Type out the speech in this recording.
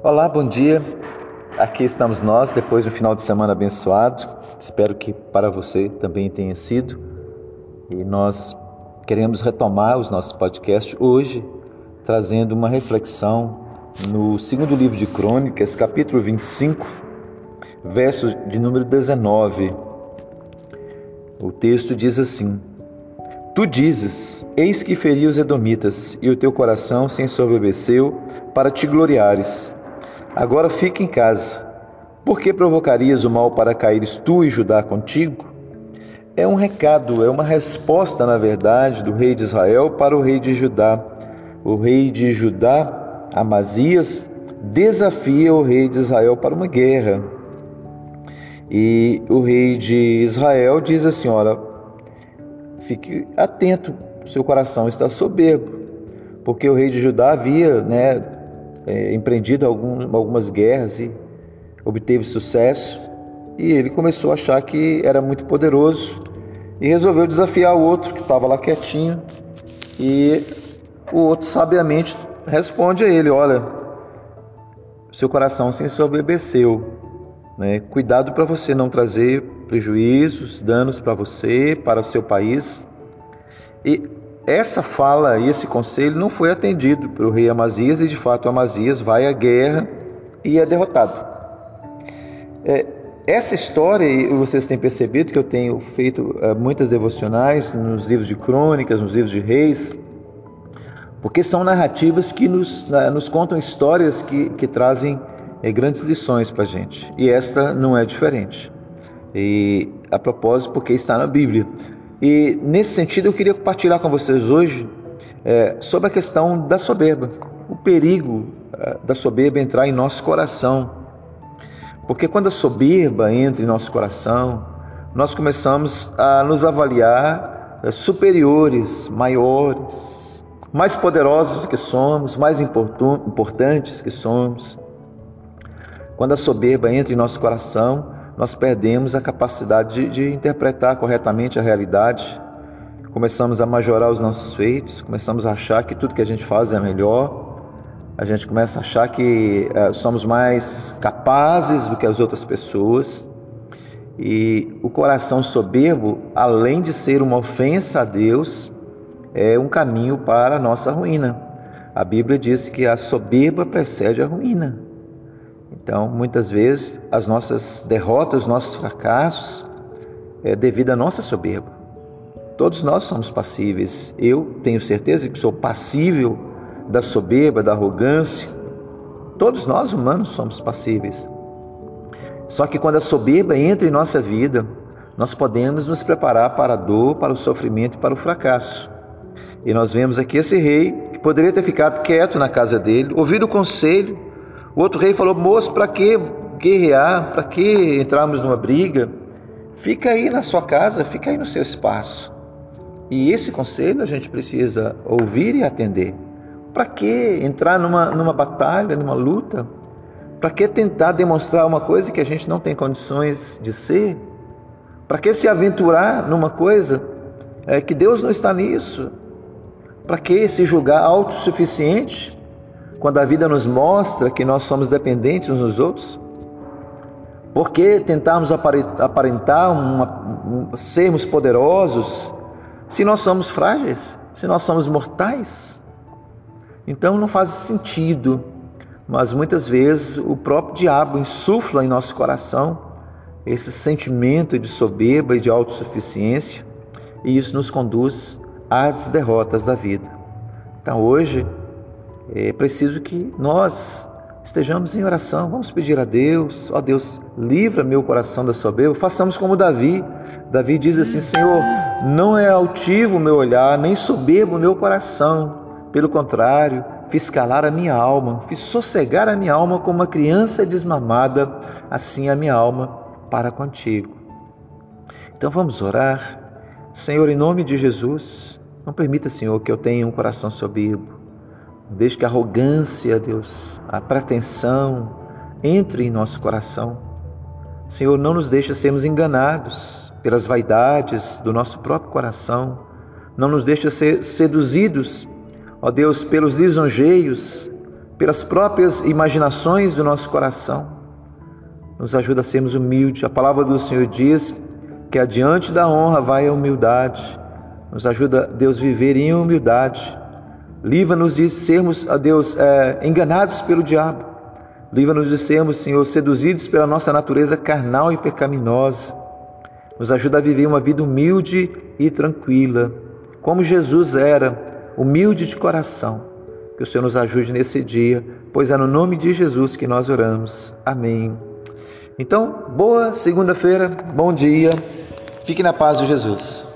Olá, bom dia. Aqui estamos nós depois de um final de semana abençoado. Espero que para você também tenha sido. E nós queremos retomar os nossos podcasts hoje, trazendo uma reflexão no segundo livro de Crônicas, capítulo 25, verso de número 19. O texto diz assim: Tu dizes: Eis que feri os edomitas, e o teu coração se ensoberbeceu para te gloriares. Agora fica em casa. Por que provocarias o mal para caíres tu e Judá contigo? É um recado, é uma resposta, na verdade, do rei de Israel para o rei de Judá. O rei de Judá, Amazias, desafia o rei de Israel para uma guerra. E o rei de Israel diz assim: Olha, fique atento, seu coração está soberbo, porque o rei de Judá havia né, é, empreendido algum, algumas guerras e obteve sucesso, e ele começou a achar que era muito poderoso e resolveu desafiar o outro que estava lá quietinho, e o outro sabiamente responde a ele: Olha, seu coração se ensoberbeceu. Né? Cuidado para você não trazer prejuízos, danos para você, para o seu país. E essa fala e esse conselho não foi atendido pelo rei Amazias e de fato Amazias vai à guerra e é derrotado. É, essa história, e vocês têm percebido que eu tenho feito é, muitas devocionais nos livros de crônicas, nos livros de reis, porque são narrativas que nos, né, nos contam histórias que, que trazem é, grandes lições para a gente. E esta não é diferente. E a propósito, porque está na Bíblia. E nesse sentido, eu queria compartilhar com vocês hoje é, sobre a questão da soberba, o perigo é, da soberba entrar em nosso coração. Porque quando a soberba entra em nosso coração, nós começamos a nos avaliar é, superiores, maiores, mais poderosos que somos, mais importantes que somos. Quando a soberba entra em nosso coração, nós perdemos a capacidade de, de interpretar corretamente a realidade. Começamos a majorar os nossos feitos, começamos a achar que tudo que a gente faz é melhor, a gente começa a achar que uh, somos mais capazes do que as outras pessoas. E o coração soberbo, além de ser uma ofensa a Deus, é um caminho para a nossa ruína. A Bíblia diz que a soberba precede a ruína. Então, muitas vezes, as nossas derrotas, os nossos fracassos, é devido à nossa soberba. Todos nós somos passíveis. Eu tenho certeza que sou passível da soberba, da arrogância. Todos nós humanos somos passíveis. Só que quando a soberba entra em nossa vida, nós podemos nos preparar para a dor, para o sofrimento e para o fracasso. E nós vemos aqui esse rei que poderia ter ficado quieto na casa dele, ouvido o conselho o outro rei falou: Moço, para que guerrear? Para que entrarmos numa briga? Fica aí na sua casa, fica aí no seu espaço. E esse conselho a gente precisa ouvir e atender. Para que entrar numa, numa batalha, numa luta? Para que tentar demonstrar uma coisa que a gente não tem condições de ser? Para que se aventurar numa coisa é, que Deus não está nisso? Para que se julgar autossuficiente? Quando a vida nos mostra que nós somos dependentes uns dos outros? Por que tentarmos aparentar uma, sermos poderosos se nós somos frágeis, se nós somos mortais? Então não faz sentido, mas muitas vezes o próprio diabo insufla em nosso coração esse sentimento de soberba e de autossuficiência, e isso nos conduz às derrotas da vida. Então hoje é preciso que nós estejamos em oração, vamos pedir a Deus, ó Deus, livra meu coração da soberba, façamos como Davi. Davi diz assim: Senhor, não é altivo o meu olhar, nem soberbo o meu coração, pelo contrário, fiz calar a minha alma, fiz sossegar a minha alma como uma criança desmamada, assim a minha alma para contigo. Então vamos orar. Senhor, em nome de Jesus, não permita, Senhor, que eu tenha um coração soberbo Desde que a arrogância, Deus, a pretensão entre em nosso coração. Senhor, não nos deixa sermos enganados pelas vaidades do nosso próprio coração. Não nos deixa ser seduzidos, ó Deus, pelos lisonjeios pelas próprias imaginações do nosso coração. Nos ajuda a sermos humildes. A palavra do Senhor diz que adiante da honra vai a humildade. Nos ajuda, Deus, viver em humildade. Livra-nos de sermos, a Deus, é, enganados pelo diabo. Livra-nos de sermos, Senhor, seduzidos pela nossa natureza carnal e pecaminosa. Nos ajuda a viver uma vida humilde e tranquila, como Jesus era, humilde de coração. Que o Senhor nos ajude nesse dia, pois é no nome de Jesus que nós oramos. Amém. Então, boa segunda-feira, bom dia, fique na paz de Jesus.